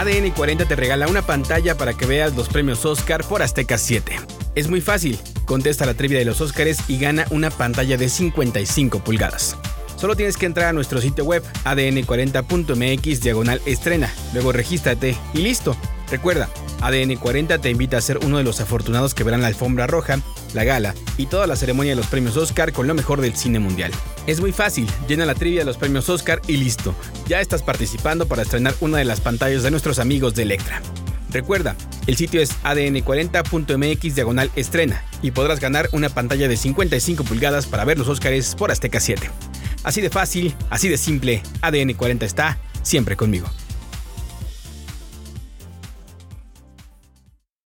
ADN 40 te regala una pantalla para que veas los premios Oscar por Azteca 7. Es muy fácil, contesta la trivia de los Oscars y gana una pantalla de 55 pulgadas. Solo tienes que entrar a nuestro sitio web adn40.mx diagonal estrena, luego regístrate y listo. Recuerda, ADN 40 te invita a ser uno de los afortunados que verán la alfombra roja, la gala y toda la ceremonia de los premios Oscar con lo mejor del cine mundial. Es muy fácil, llena la trivia de los premios Oscar y listo. Ya estás participando para estrenar una de las pantallas de nuestros amigos de Electra. Recuerda, el sitio es adn40.mx diagonal estrena y podrás ganar una pantalla de 55 pulgadas para ver los Oscars por Azteca 7. Así de fácil, así de simple, ADN 40 está siempre conmigo.